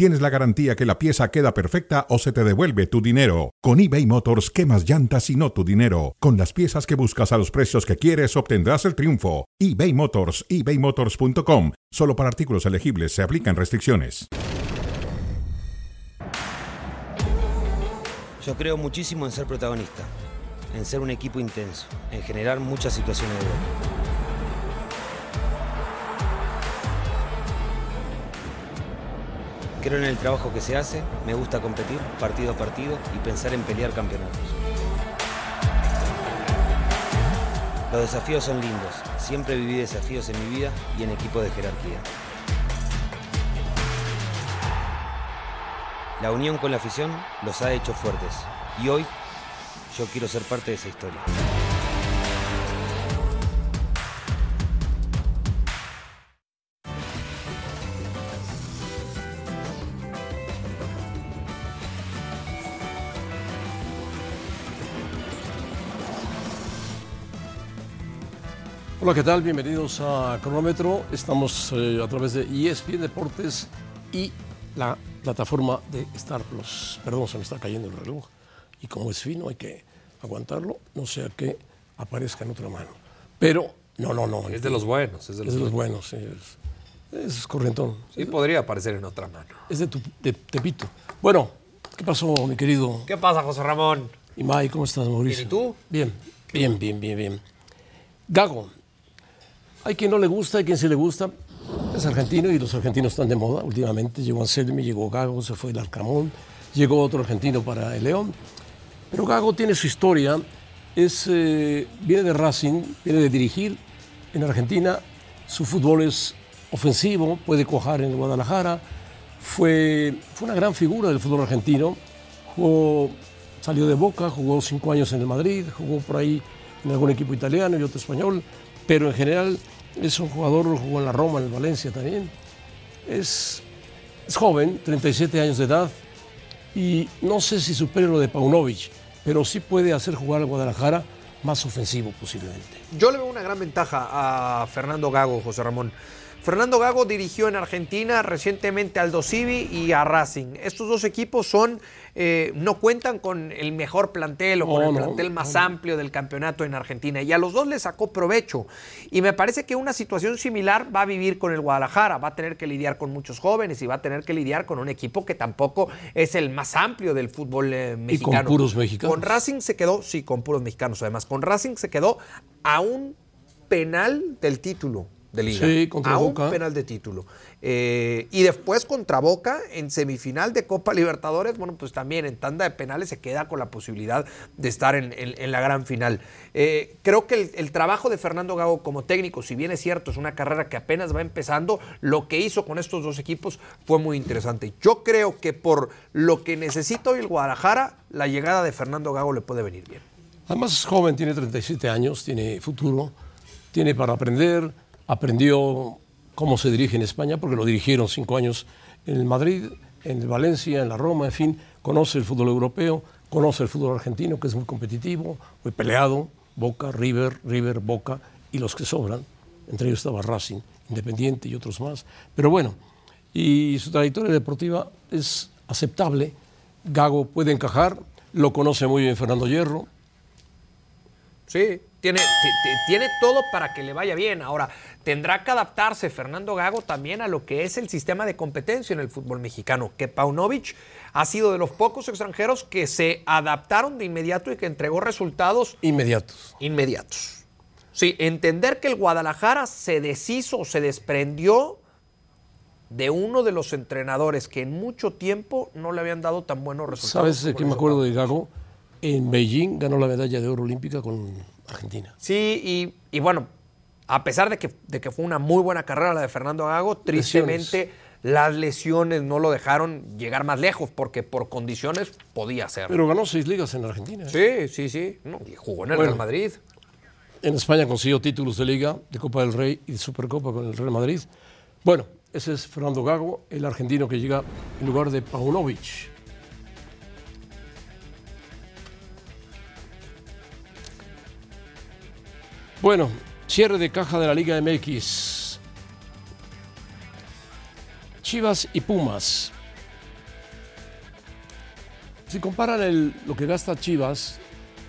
tienes la garantía que la pieza queda perfecta o se te devuelve tu dinero. Con eBay Motors, quemas llantas y no tu dinero. Con las piezas que buscas a los precios que quieres, obtendrás el triunfo. eBay Motors, ebaymotors.com. Solo para artículos elegibles se aplican restricciones. Yo creo muchísimo en ser protagonista, en ser un equipo intenso, en generar muchas situaciones de gol. Creo en el trabajo que se hace, me gusta competir partido a partido y pensar en pelear campeonatos. Los desafíos son lindos, siempre viví desafíos en mi vida y en equipo de jerarquía. La unión con la afición los ha hecho fuertes y hoy yo quiero ser parte de esa historia. Hola, ¿qué tal? Bienvenidos a Cronómetro. Estamos eh, a través de ESPN Deportes y la plataforma de Star Plus. Perdón, se me está cayendo el reloj. Y como es fino, hay que aguantarlo, no sea que aparezca en otra mano. Pero, no, no, no. Es de los buenos. Es de los, Es de los buenos. buenos, sí. Es, es corrientón. Sí, podría aparecer en otra mano. Es de, tu, de Tepito. Bueno, ¿qué pasó, mi querido ¿Qué pasa, José Ramón? Imai? ¿Cómo estás, Mauricio? Bien, ¿y tú? Bien, bien, bien, bien, bien. Gago. Hay quien no le gusta, hay quien sí le gusta. Es argentino y los argentinos están de moda últimamente. Llegó Anselmi, llegó Gago, se fue el Arcamón, llegó otro argentino para el León. Pero Gago tiene su historia. Es, eh, viene de Racing, viene de dirigir en Argentina. Su fútbol es ofensivo, puede cojar en Guadalajara. Fue, fue una gran figura del fútbol argentino. Jugó, salió de Boca, jugó cinco años en el Madrid, jugó por ahí en algún equipo italiano y otro español. Pero en general es un jugador, jugó en la Roma, en el Valencia también. Es, joven, 37 años de edad, y no sé si supere lo de Paunovic, pero sí puede hacer jugar al Guadalajara más ofensivo posiblemente. Yo le veo una gran ventaja a Fernando Gago, José Ramón. Fernando Gago dirigió en Argentina recientemente al Dosivi y a Racing. Estos dos equipos son, eh, no cuentan con el mejor plantel o con el no, plantel más no. amplio del campeonato en Argentina. Y a los dos les sacó provecho. Y me parece que una situación similar va a vivir con el Guadalajara. Va a tener que lidiar con muchos jóvenes y va a tener que lidiar con un equipo que tampoco es el más amplio del fútbol eh, mexicano. puros mexicanos. Con Racing se quedó, sí, con puros mexicanos además. Con Racing se quedó a un penal del título de liga. Sí, contra a Boca. un penal de título. Eh, y después contra Boca en semifinal de Copa Libertadores, bueno, pues también en tanda de penales se queda con la posibilidad de estar en, en- en la gran final. Eh, creo que el, el trabajo de Fernando Gago como técnico, si bien es cierto, es una carrera que apenas va empezando, lo que hizo con estos dos equipos fue muy interesante. Yo creo que por lo que necesita hoy el Guadalajara, la llegada de Fernando Gago le puede venir bien. Además es joven, tiene 37 años, tiene futuro, tiene para aprender, aprendió cómo se dirige en España, porque lo dirigieron cinco años en Madrid, en Valencia, en la Roma, en fin, conoce el fútbol europeo, conoce el fútbol argentino, que es muy competitivo, muy peleado, Boca, River, River, Boca, y los que sobran, entre ellos estaba Racing, Independiente y otros más. Pero bueno, y su trayectoria deportiva es aceptable, Gago puede encajar, lo conoce muy bien Fernando Hierro, Sí, tiene, ti- ti- tiene todo para que le vaya bien. Ahora, tendrá que adaptarse Fernando Gago también a lo que es el sistema de competencia en el fútbol mexicano, que Paunovic ha sido de los pocos extranjeros que se adaptaron de inmediato y que entregó resultados inmediatos. inmediatos. Sí, entender que el Guadalajara se deshizo se desprendió de uno de los entrenadores que en mucho tiempo no le habían dado tan buenos resultados. ¿Sabes les me acuerdo de Gago? En Beijing ganó la medalla de oro olímpica con Argentina. Sí, y, y bueno, a pesar de que, de que fue una muy buena carrera la de Fernando Gago, tristemente las lesiones no lo dejaron llegar más lejos, porque por condiciones podía hacerlo. Pero ganó seis ligas en Argentina. ¿eh? Sí, sí, sí. No, y jugó en el Bueno. Real Madrid. En España consiguió títulos de Liga, de Copa del Rey y de Supercopa con el Real Madrid. Bueno, ese es Fernando Gago, el argentino que llega en lugar de Paunovic. Bueno, cierre de caja de la Liga MX. Chivas y Pumas. Si comparan lo que gasta Chivas,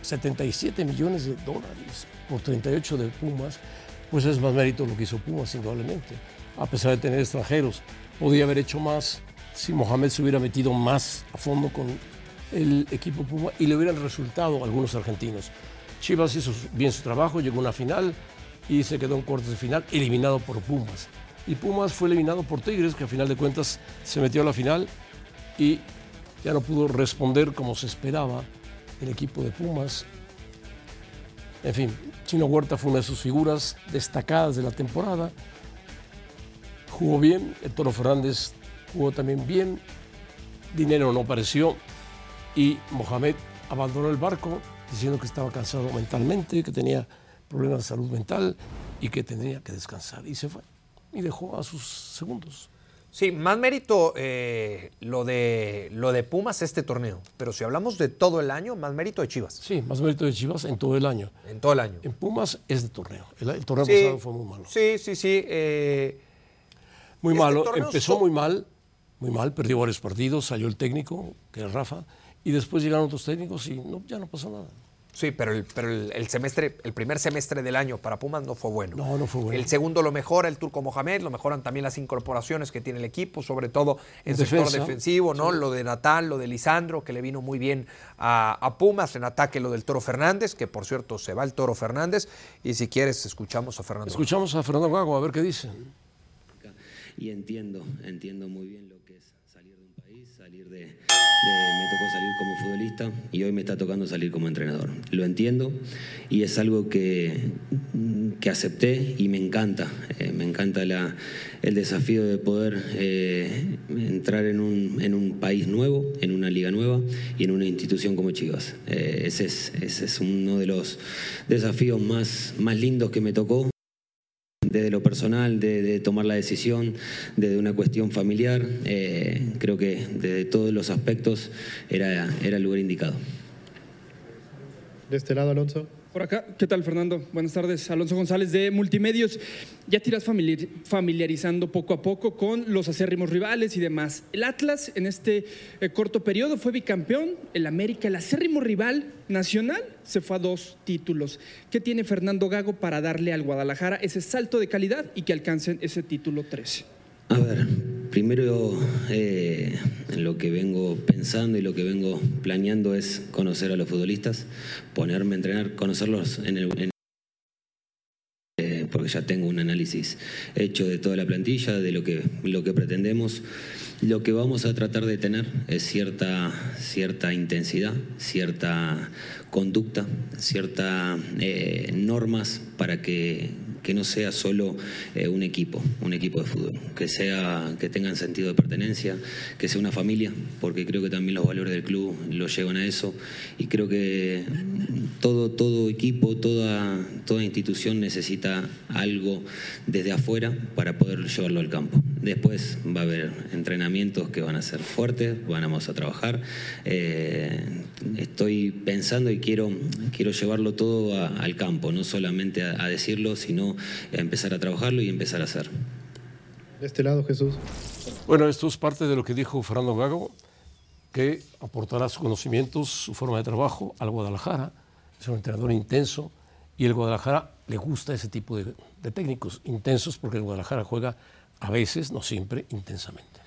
77 millones de dólares por 38 de Pumas, pues es más mérito lo que hizo Pumas, indudablemente. A pesar de tener extranjeros, podía haber hecho más si Mohamed se hubiera metido más a fondo con el equipo Puma y le hubieran resultado algunos argentinos. Chivas hizo bien su trabajo, llegó a una final y se quedó en cuartos de final, eliminado por Pumas. Y Pumas fue eliminado por Tigres, que a final de cuentas se metió a la final y ya no pudo responder como se esperaba el equipo de Pumas. En fin, Chino Huerta fue una de sus figuras destacadas de la temporada. Jugó bien, el Toro Fernández jugó también bien, Dinero no apareció y Mohamed abandonó el barco diciendo que estaba cansado mentalmente, que tenía problemas de salud mental y que tendría que descansar. Y se fue y dejó a sus segundos. Sí, más mérito eh, lo, de, lo de Pumas este torneo. Pero si hablamos de todo el año, más mérito de Chivas. Sí, más mérito de Chivas en todo el año. En todo el año. En Pumas es de torneo. El, el torneo Sí, pasado fue muy malo. Sí, sí, sí. eh, Muy Este malo. Empezó so- muy mal, muy mal, perdió varios partidos, salió el técnico, que era Rafa, y después llegaron otros técnicos y no, ya no pasó nada. sí, pero, el, pero el, el semestre, el primer semestre del año para Pumas no fue bueno. No, no fue bueno. El segundo lo mejora el Turco Mohamed, lo mejoran también las incorporaciones que tiene el equipo, sobre todo en En sector defensa. defensivo, ¿no? Lo de Natal, lo de Lisandro, que le vino muy bien a, a Pumas, en ataque lo del Toro Fernández, que por cierto se va el Toro Fernández, y si quieres escuchamos a Fernando. Escuchamos a Fernando Gago a ver qué dicen. y entiendo, entiendo muy bien lo que es salir de un país, salir de- me tocó salir como futbolista y hoy me está tocando salir como entrenador. Lo entiendo y es algo que, que acepté y me encanta. Eh, me encanta la- el desafío de poder eh, entrar en un, en un país nuevo, en una liga nueva y en una institución como Chivas. Eh, ese, es, ese es uno de los desafíos más, más lindos que me tocó desde lo personal, de, tomar la decisión, desde una cuestión familiar, eh, creo que desde todos los aspectos era, era el lugar indicado. De este lado, Alonso. Por acá, ¿qué tal Fernando? Buenas tardes, Alonso González de Multimedios. Ya tiras familiar- familiarizando poco a poco con los acérrimos rivales y demás. El Atlas en este eh, corto periodo fue bicampeón, el América, el acérrimo rival nacional, se fue a dos títulos. ¿Qué tiene Fernando Gago para darle al Guadalajara ese salto de calidad y que alcancen ese título 13? A ver, primero eh, lo que vengo pensando y lo que vengo planeando es conocer a los futbolistas, ponerme a entrenar, conocerlos en el... eh, porque ya tengo un análisis hecho de toda la plantilla, de lo que, lo que pretendemos. Lo que vamos a tratar de tener es cierta, cierta intensidad, cierta conducta, ciertas normas para que, que no sea solo eh, un equipo, un equipo de fútbol, que, sea, que tengan sentido de pertenencia, que sea una familia, porque creo que también los valores del club lo llevan a eso y creo que todo, todo equipo, toda, toda institución necesita algo desde afuera para poder llevarlo al campo. Después va a haber entrenamientos que van a ser fuertes, vamos a trabajar. Eh, estoy pensando y quiero, quiero llevarlo todo al campo, no solamente a decirlo, sino a empezar a trabajarlo y empezar a hacer. De este lado, Jesús. Bueno, esto es parte de lo que dijo Fernando Gago, que aportará sus conocimientos, su forma de trabajo al Guadalajara. Es un entrenador intenso y el Guadalajara le gusta ese tipo de, de técnicos intensos porque el Guadalajara juega a veces, no siempre, intensamente.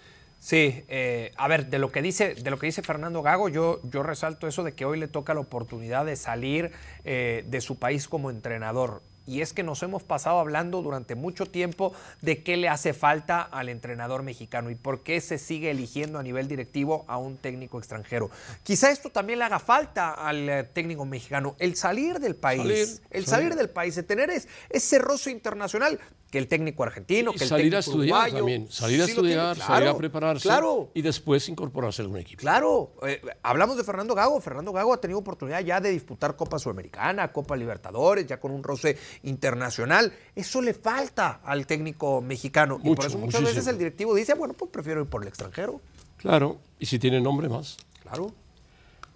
Sí, eh, a ver, de lo que dice, de lo que dice Fernando Gago, yo, yo resalto eso de que hoy le toca la oportunidad de salir eh, de su país como entrenador. Y es que nos hemos pasado hablando durante mucho tiempo de qué le hace falta al entrenador mexicano y por qué se sigue eligiendo a nivel directivo a un técnico extranjero. Quizá esto también le haga falta al eh, técnico mexicano, el salir del país, Salir, el salir. salir del país, de tener es- ese roce internacional que el técnico argentino, Y que el salir técnico a estudiar uruguayo. también. Salir a Sí estudiar, claro, salir a prepararse Claro, y después incorporarse a algún equipo. Claro, eh, hablamos de Fernando Gago. Fernando Gago ha tenido oportunidad ya de disputar Copa Sudamericana, Copa Libertadores, ya con un roce internacional. Eso le falta al técnico mexicano. y por eso muchas muchísimo. veces el directivo dice, bueno, pues prefiero ir por el extranjero. Claro, y si tiene nombre más. Claro.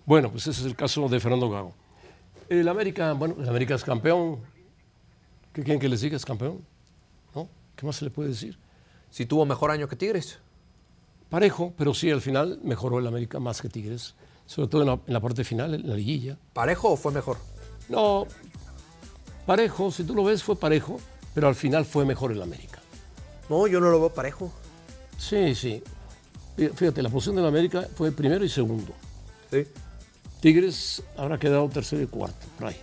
Bueno, pues ese es el caso de Fernando Gago. El América, bueno, el América es campeón. ¿Qué quieren que les diga? Es campeón. ¿Qué más se le puede decir? Si tuvo mejor año que Tigres. Parejo, pero sí, al final mejoró el América más que Tigres. Sobre todo en la, en la parte final, en la liguilla. ¿Parejo o fue mejor? No, parejo, si tú lo ves, fue parejo, pero al final fue mejor el América. No, yo no lo veo parejo. Sí, sí. Fíjate, la posición del América fue primero y segundo. Sí. Tigres habrá quedado tercero y cuarto, por ahí.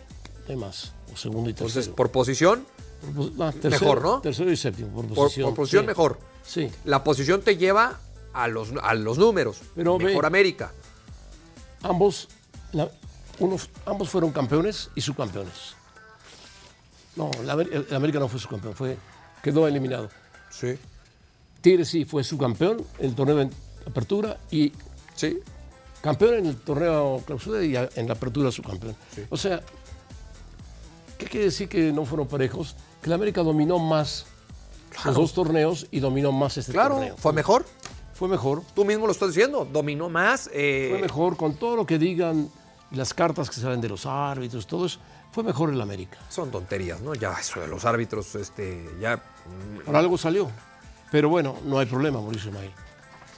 No hay más. O segundo y tercero. Entonces, por posición, ah, tercero- mejor, ¿no? Tercero y séptimo, por posición. por posición sí. mejor. Sí. La posición te lleva a los, a los números. Pero ve- mejor América. Ambos, la- unos, ambos fueron campeones y subcampeones. No, el América no fue subcampeón, fue, quedó eliminado. Sí. Tigres sí fue subcampeón en el torneo de apertura y Sí. campeón en el torneo clausura y en la apertura subcampeón. O sea, ¿qué quiere decir que no fueron parejos? Que el América dominó más los dos torneos y dominó más este Claro, torneo. fue mejor. Fue mejor. Tú mismo lo estás diciendo. Dominó más. eh, Fue mejor con todo lo que digan, las cartas que salen de los árbitros, todo eso. Fue mejor el América. Son tonterías, ¿no? Ya eso de los árbitros, este, ya. Por algo salió. Pero bueno, no hay problema, Mauricio May.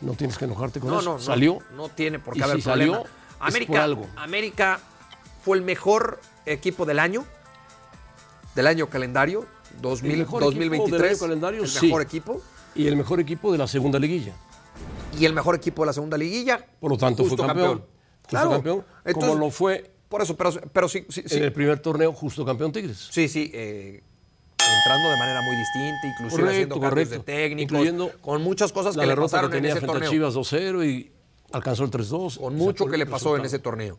No tienes que enojarte con No, eso. no, no. Salió. No tiene por qué Y haber si salió, problema. es América, por algo. América fue el mejor equipo del año, del año calendario, 2000, El mejor equipo del 2023. año calendario, el sí. mejor equipo. Y el mejor equipo de la segunda liguilla. Y el mejor equipo de la segunda liguilla. Por lo tanto, justo fue campeón. Justo Claro. campeón. Entonces, como lo fue Por eso, pero, pero sí, sí, sí. en el primer torneo, justo campeón Tigres. Sí, sí, eh, entrando de manera muy distinta, inclusive haciendo Correcto, cambios de técnicos, Incluyendo con muchas cosas que le pasaron que en tenía ese frente torneo. a Chivas 2-0 y alcanzó el 3-2. con mucho que le pasó en ese torneo.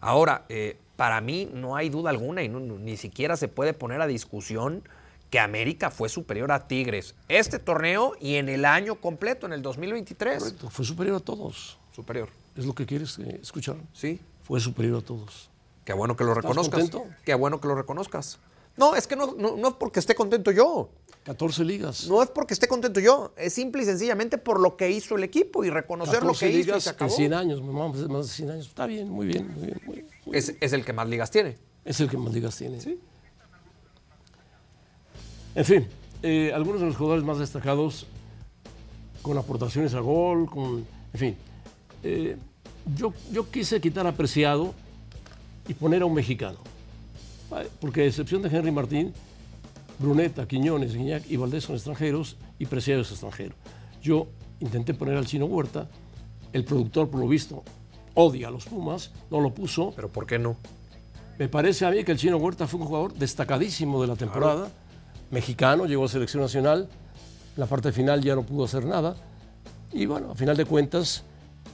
Ahora, eh, para mí no hay duda alguna y no- ni siquiera se puede poner a discusión que América fue superior a Tigres este torneo y en el año completo, en el 2023. Correcto, Fue superior a todos. Superior, Es lo que quieres eh, escuchar. sí. Fue superior a todos. Qué bueno que lo reconozcas. contento? Qué bueno que lo reconozcas. No, es que no, no, no es porque esté contento yo. 14 ligas. No es porque esté contento yo. Es simple y sencillamente por lo que hizo el equipo y reconocer lo 14 que hizo y se en acabó. 100 años. Más de 100 años. Está bien, muy bien, muy bien. muy bien. Es, es el que más ligas tiene. Es el que más ligas tiene. En fin, eh, algunos de los jugadores más destacados con aportaciones a gol, con. En fin. eh, yo, yo quise quitar a Preciado y poner a un mexicano. Porque a excepción de Henry Martín, Bruneta, Quiñones, Guiñac y Valdés son extranjeros y Preciado es extranjero. Yo intenté poner al chino Huerta, el productor, por lo visto, odia a los Pumas, no lo puso. Pero ¿por qué no? Me parece a mí que el Chino Huerta fue un jugador destacadísimo de la temporada, mexicano, llegó a selección nacional, la parte final ya no pudo hacer nada. Y bueno, a final de cuentas,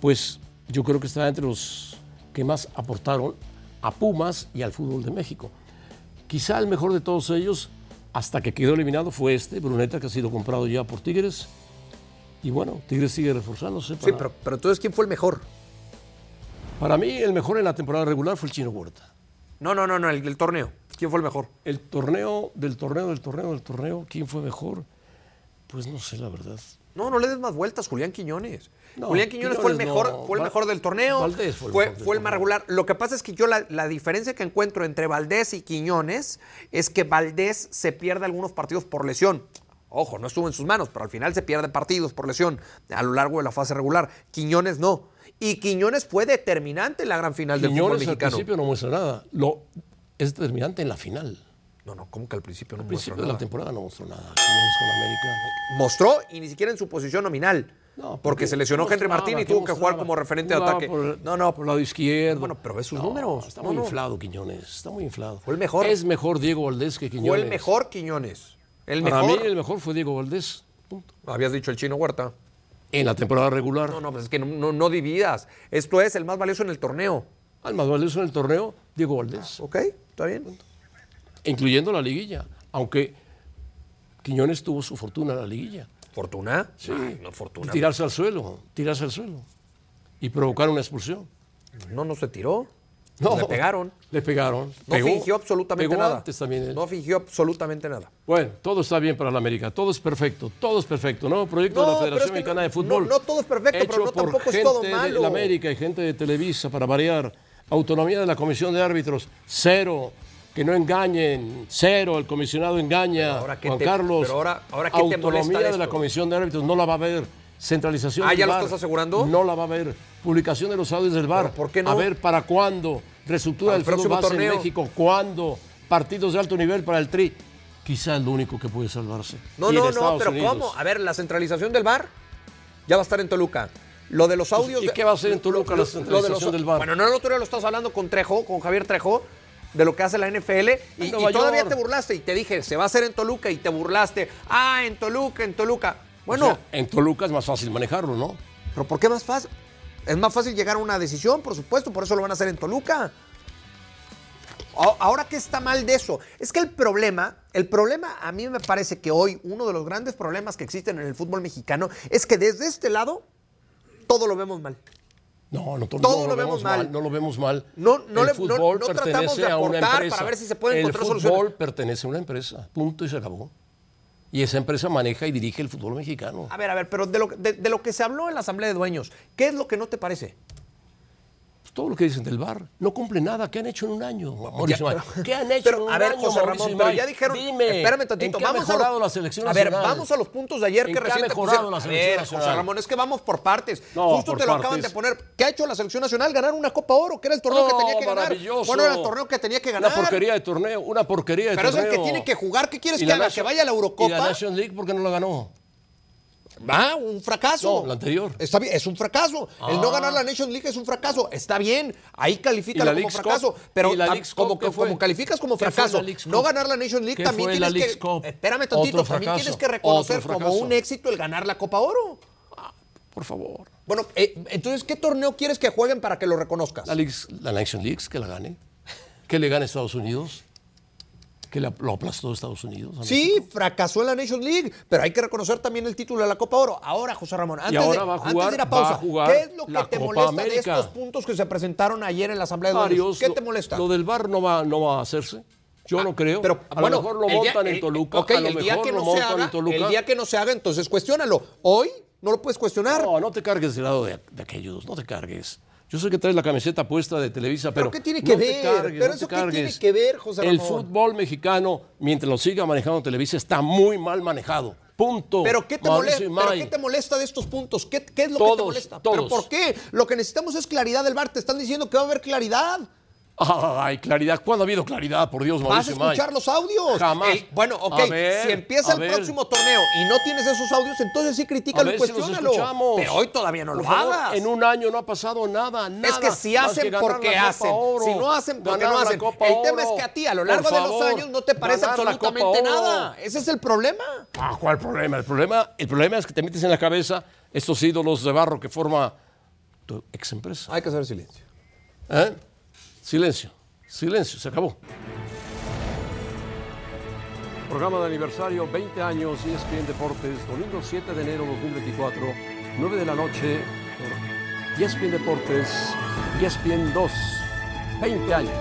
pues yo creo que está entre los que más aportaron a Pumas y al fútbol de México. Quizá el mejor de todos ellos, hasta que quedó eliminado, fue este, Bruneta, que ha sido comprado ya por Tigres. Y bueno, Tigres sigue reforzándose. Sí, pero, pero entonces, ¿quién fue el mejor? Para mí, el mejor en la temporada regular fue el Chino Huerta. No, no, no, no, el torneo. ¿Quién fue el mejor? El torneo, del torneo, del torneo, del torneo, ¿quién fue mejor? Pues no sé, la verdad. No, no le des más vueltas, Julián Quiñones. No, Julián Quiñones, fue el mejor, no. fue el mejor del torneo. Valdés fue el fue, mejor del fue el más regular. Lo que pasa es que yo la, la diferencia que encuentro entre Valdés y Quiñones es que Valdés se pierde algunos partidos por lesión. Ojo, no estuvo en sus manos, pero al final se pierde partidos por lesión a lo largo de la fase regular. Quiñones no. Y Quiñones fue determinante en la gran final del fútbol Quiñones al mexicano. principio no muestra nada. Lo, es determinante en la final. No, no, ¿cómo que al principio no Al mostró principio de la nada? temporada no mostró nada. Quiñones con América. Mostró y ni siquiera en su posición nominal. No, porque se lesionó Henry Martín y ¿qué tuvo que jugar como referente de ataque. no, no, por el lado izquierdo. Bueno, pero ve sus No, números. Está muy no. inflado Quiñones. Está muy inflado. Fue el mejor. Es mejor Diego Valdés que Quiñones. Fue el mejor Quiñones. El Para mejor. mí el mejor fue Diego Valdés. Punto. Habías dicho el chino Huerta. En la temporada regular. No, no, pues es que no, no, no dividas. Esto es el más valioso en el torneo. Al más valioso en el torneo, Diego Valdés. ¿Ok? ¿Está bien? incluyendo la liguilla. Aunque Quiñones tuvo su fortuna en la liguilla. ¿Fortuna? Sí. Ay, no, fortuna. Tirarse al suelo, tirarse al suelo. Y provocar una expulsión. No, no se tiró. No, Le pegaron. Le pegaron. No Pegó- fingió absolutamente pegó nada. antes también él. No fingió absolutamente nada. Bueno, todo está bien para la América, todo es perfecto, todo es perfecto, ¿no? Proyecto de la pero Federación es que Mexicana de Fútbol. no- no todo es perfecto, pero hecho no por tampoco es gente todo malo. de la América y gente de Televisa para variar. Autonomía de la Comisión de Árbitros, cero. Que no engañen, cero. El comisionado engaña. Pero ahora, ¿qué Juan te- Carlos. pero ahora- ahora, ¿qué te molesta Autonomía de la? Comisión de Árbitros no la va a haber. Centralización Ah, del ¿ya lo estás asegurando? No la va a haber. Publicación de los audios del. ¿Pero por qué no? A ver, ¿para cuándo? Reestructura del fútbol próximo base en torneo. México. ¿Cuándo? Partidos de alto nivel para el Tri. Quizá es lo único que puede salvarse. No, Y en no, no, Estados pero Unidos. ¿cómo? A ver, la centralización del bar ya va a estar en Toluca. Lo de los audios. ¿y qué va a hacer en Toluca la lo- lo de centralización del VAR? Bueno, no, el otro día lo estás hablando con Trejo, con Javier Trejo, de lo que hace la NFL. Y, En y todavía te burlaste y te dije, se va a hacer en Toluca y te burlaste. Ah, en Toluca, en Toluca. O Bueno, sea, en Toluca es más fácil manejarlo, ¿no? pero ¿por qué más fácil? Es más fácil llegar a una decisión, por supuesto, por eso lo van a hacer en Toluca. Ahora, ¿qué está mal de eso? Es que el problema, el problema a mí me parece que hoy uno de los grandes problemas que existen en el fútbol mexicano es que desde este lado todo lo vemos mal. No, no, to- Todo no lo vemos mal. No lo vemos mal. No- no el no- fútbol no tratamos de aportar para ver si se pueden encontrar El soluciones. fútbol pertenece a una empresa. Punto y se acabó. Y esa empresa maneja y dirige el fútbol mexicano. A ver, a ver, pero de lo, de, de lo que se habló en la Asamblea de Dueños, ¿qué es lo que no te parece? Todo lo que dicen del bar no cumple nada. ¿Qué han hecho en un año, Mauricio Ya, pero- ¿Qué han hecho pero, en un a ver, año, José Mauricio Ramón, pero ya dijeron. Dime, espérame tantito. ¿en qué ha vamos a mejorado los- la selección A ver, nacional? vamos a los puntos de ayer ¿En que qué ha recién te mejorado pusieron. la A selección ver, nacional? José Ramón, es que vamos por partes. No, Justo por te lo acaban de poner. ¿Qué ha hecho la selección nacional? Ganar una Copa Oro, que era el torneo No, que tenía que ganar. Bueno, era el torneo que tenía que ganar. Una porquería de torneo, una porquería de Pero es el torneo. que tiene que jugar. ¿Qué quieres ¿Y que haga? ¿Que vaya a la ¿Y la Eurocopa? Nation League por qué no la ganó? Va, un fracaso. No, la anterior. Está bien, es un fracaso. El no Ah. ganar la Nation League es un fracaso. Está bien, ahí ¿Y califica como fracaso. Cup? Pero ¿Y la tam- Leagues Cup como, calificas como ¿Qué fue fracaso, no ganar la Nation League ¿Qué también tienes Leagues que. Cup? Espérame tantito, también tienes que reconocer como un éxito el ganar la Copa Oro. Por favor. Bueno, eh, entonces, ¿qué torneo quieres que jueguen para que lo reconozcas? La, Leagues- la Nation League, que la gane. Que le gane Estados Unidos. Que lo aplastó Estados Unidos. Sí, México. fracasó en la Nation League, pero hay que reconocer también el título de la Copa Oro. Ahora, José Ramón, antes, ahora de, antes jugar- de ir a pausa, a jugar ¿qué es lo que te Copa molesta de estos puntos que se presentaron ayer en la Asamblea de? Varios. ¿Qué te molesta? Lo del bar no va, no va a hacerse. Yo no creo. Pero a bueno, lo mejor lo el día- montan en Toluca. ok, a lo el día mejor que lo no se montan haga, en Toluca. el día que no se haga, entonces cuestiónalo. Hoy no lo puedes cuestionar. No, no te cargues del lado de, de aquellos. No te cargues. Yo sé que traes la camiseta puesta de Televisa, pero. ¿Pero qué tiene que no ver? cargues, ¿Pero no eso qué tiene que ver, José El Ramón? fútbol mexicano, mientras lo siga manejando Televisa, está muy mal manejado. Punto. ¿Pero qué, te molesta, ¿Pero Imay. qué te molesta de estos puntos? ¿Qué, qué es lo que te Todos, molesta? ¿Pero todos. por qué? Lo que necesitamos es claridad del bar. Te están diciendo que va a haber claridad. Ay, claridad. ¿Cuándo ha habido claridad? Por Dios, Vas a Mauricio escuchar los audios. Jamás. El- bueno, ok. Ver, si empieza el ver. próximo torneo y no tienes esos audios, entonces sí critícalo y si cuestiónalo. escuchamos. Pero hoy todavía no Por lo favor, hagas. En un año no ha pasado nada, nada. es que si hacen que porque hacen. Oro, si no hacen porque no hacen. Copa El tema es que a ti a lo largo de los años no te parece absolutamente nada. Ese es el problema. Ah, ¿Cuál problema? El problema? el problema es que te metes en la cabeza estos ídolos de barro que forma tu ex empresa. Hay que hacer silencio. ¿Eh? Silencio, silencio, se acabó. Programa de aniversario, 20 años, ESPN Deportes, domingo 7 de enero 2024, 9 de la noche, ESPN Deportes, ESPN 2, 20 años.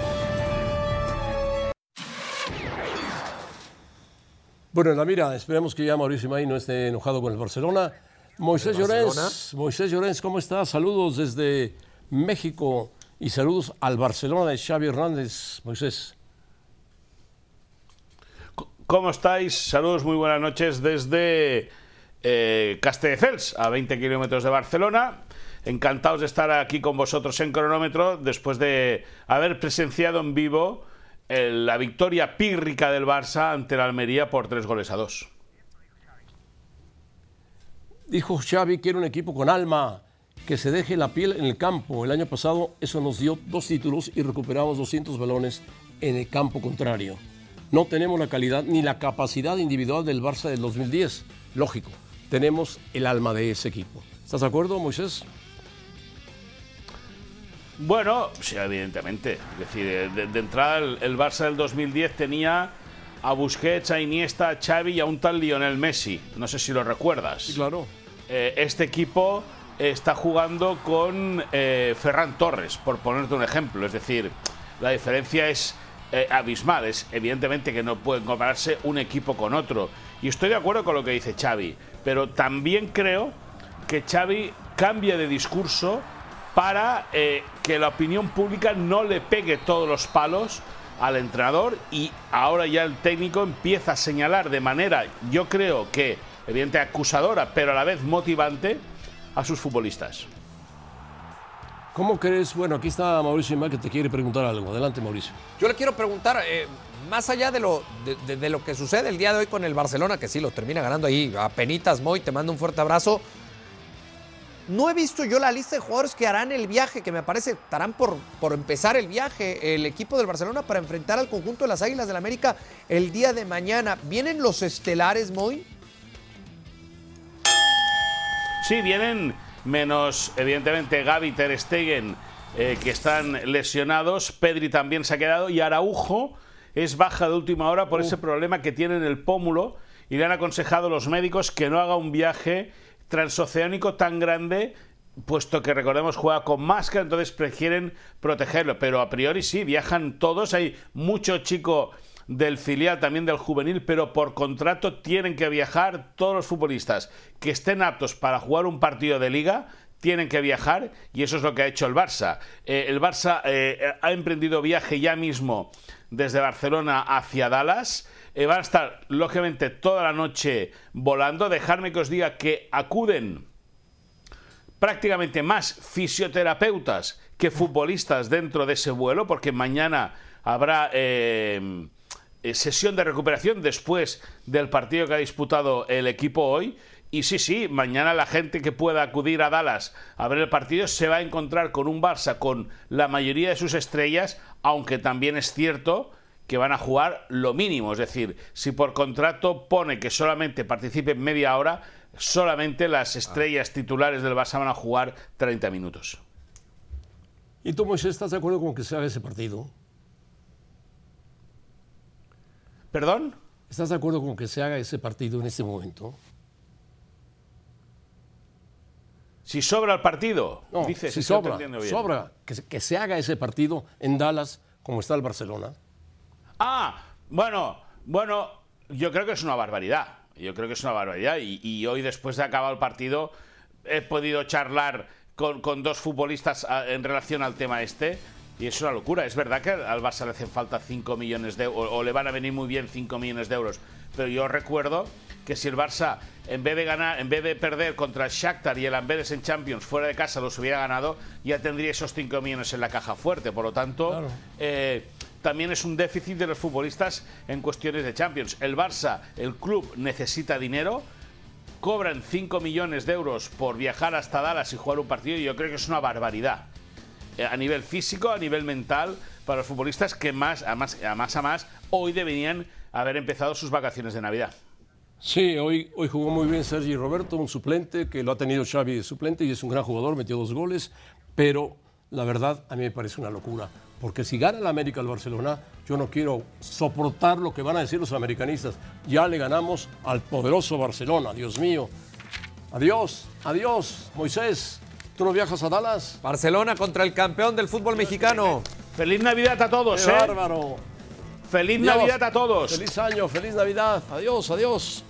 Bueno, en la mira, esperemos que ya Mauricio May no esté enojado con el Barcelona. Moisés Llorens, Moisés Llorens, ¿cómo estás? Saludos desde México y saludos al Barcelona de Xavi Hernández. Moisés. ¿Cómo estáis? Saludos, muy buenas noches desde eh, Castelldefels, a 20 kilómetros de Barcelona. Encantados de estar aquí con vosotros en cronómetro después de haber presenciado en vivo eh, la victoria pírrica del Barça ante la Almería por tres goles a dos. Dijo Xavi, quiero un equipo con alma, que se deje la piel en el campo. El año pasado eso nos dio dos títulos y recuperamos 200 balones en el campo contrario. No tenemos la calidad ni la capacidad individual del Barça del 2010. Lógico, tenemos el alma de ese equipo. ¿Estás de acuerdo, Moisés? Bueno, sí, evidentemente. Es decir, de, de entrada el, el Barça del 2010 tenía a Busquets, a Iniesta, a Xavi y a un tal Lionel Messi. No sé si lo recuerdas. claro. Eh, este equipo está jugando con eh, Ferran Torres, por ponerte un ejemplo. Es decir, la diferencia es eh, abismal. Es evidentemente que no pueden compararse un equipo con otro. Y estoy de acuerdo con lo que dice Xavi. Pero también creo que Xavi cambia de discurso para eh, que la opinión pública no le pegue todos los palos al entrenador y ahora ya el técnico empieza a señalar de manera, yo creo que evidente acusadora, pero a la vez motivante a sus futbolistas. ¿Cómo crees? Bueno, aquí está Mauricio Imá que te quiere preguntar algo. Adelante, Mauricio. Yo le quiero preguntar, eh, más allá de lo, de, de- de lo que sucede el día de hoy con el Barcelona, que sí lo termina ganando ahí, a penitas, Moy, te mando un fuerte abrazo. No he visto yo la lista de jugadores que harán el viaje, que me parece estarán por, por empezar el viaje, el equipo del Barcelona para enfrentar al conjunto de las Águilas del América el día de mañana. ¿Vienen los estelares, Moy? Sí, vienen menos, evidentemente, Gaby Ter Stegen, eh, que están lesionados. Pedri también se ha quedado. Y Araujo es baja de última hora por ese problema que tiene en el pómulo. Y le han aconsejado los médicos que no haga un viaje transoceánico tan grande, puesto que recordemos juega con máscara, entonces prefieren protegerlo. Pero a priori sí, viajan todos. Hay mucho chico del filial, también del juvenil, pero por contrato tienen que viajar todos los futbolistas que estén aptos para jugar un partido de liga. Tienen que viajar y eso es lo que ha hecho el Barça. Eh, el Barça eh, ha emprendido viaje ya mismo desde Barcelona hacia Dallas. Eh, van a estar, lógicamente, toda la noche volando. Dejarme que os diga que acuden prácticamente más fisioterapeutas que futbolistas dentro de ese vuelo, porque mañana habrá eh, sesión de recuperación después del partido que ha disputado el equipo hoy. Y sí, sí, mañana la gente que pueda acudir a Dallas a ver el partido se va a encontrar con un Barça con la mayoría de sus estrellas, aunque también es cierto que van a jugar lo mínimo. Es decir, si por contrato pone que solamente participen media hora, solamente las estrellas titulares del Barça van a jugar 30 minutos. ¿Y tú, Moisés, estás de acuerdo con que se haga ese partido? ¿Perdón? ¿Estás de acuerdo con que se haga ese partido en este momento? Si sobra el partido, No, dices, si sobra, bien. sobra que, se- que se haga ese partido en Dallas como está el Barcelona. Ah, bueno, bueno, yo creo que es una barbaridad. Yo creo que es una barbaridad. Y, y hoy, después de acabar el partido, he podido charlar con, con dos futbolistas ah, en relación al tema este. Y es una locura. Es verdad que al Barça le hacen falta 5 millones de euros, o le van a venir muy bien 5 millones de euros. Pero yo recuerdo que si el Barça, en vez de ganar, en vez de perder contra el Shakhtar y el Amberes en Champions fuera de casa los hubiera ganado, ya tendría esos 5 millones en la caja fuerte. Por lo tanto, Claro. eh, también es un déficit de los futbolistas en cuestiones de Champions. El Barça, el club, necesita dinero. Cobran 5 millones de euros por viajar hasta Dallas y jugar un partido y yo creo que es una barbaridad. Eh, A nivel físico, a nivel mental, para los futbolistas que más a más, a más, a más hoy deberían haber empezado sus vacaciones de Navidad. Sí, hoy, hoy jugó muy bien Sergi Roberto, un suplente que lo ha tenido Xavi de suplente y es un gran jugador, metió dos goles, pero la verdad a mí me parece una locura, porque si gana el América al Barcelona, yo no quiero soportar lo que van a decir los americanistas. Ya le ganamos al poderoso Barcelona, Dios mío. Adiós, adiós, Moisés. ¿Tú no viajas a Dallas? Barcelona contra el campeón del fútbol mexicano. Feliz Navidad a todos, ¡Qué ¿eh? bárbaro! Feliz Adiós. Navidad a todos. Feliz año, feliz Navidad. Adiós, adiós.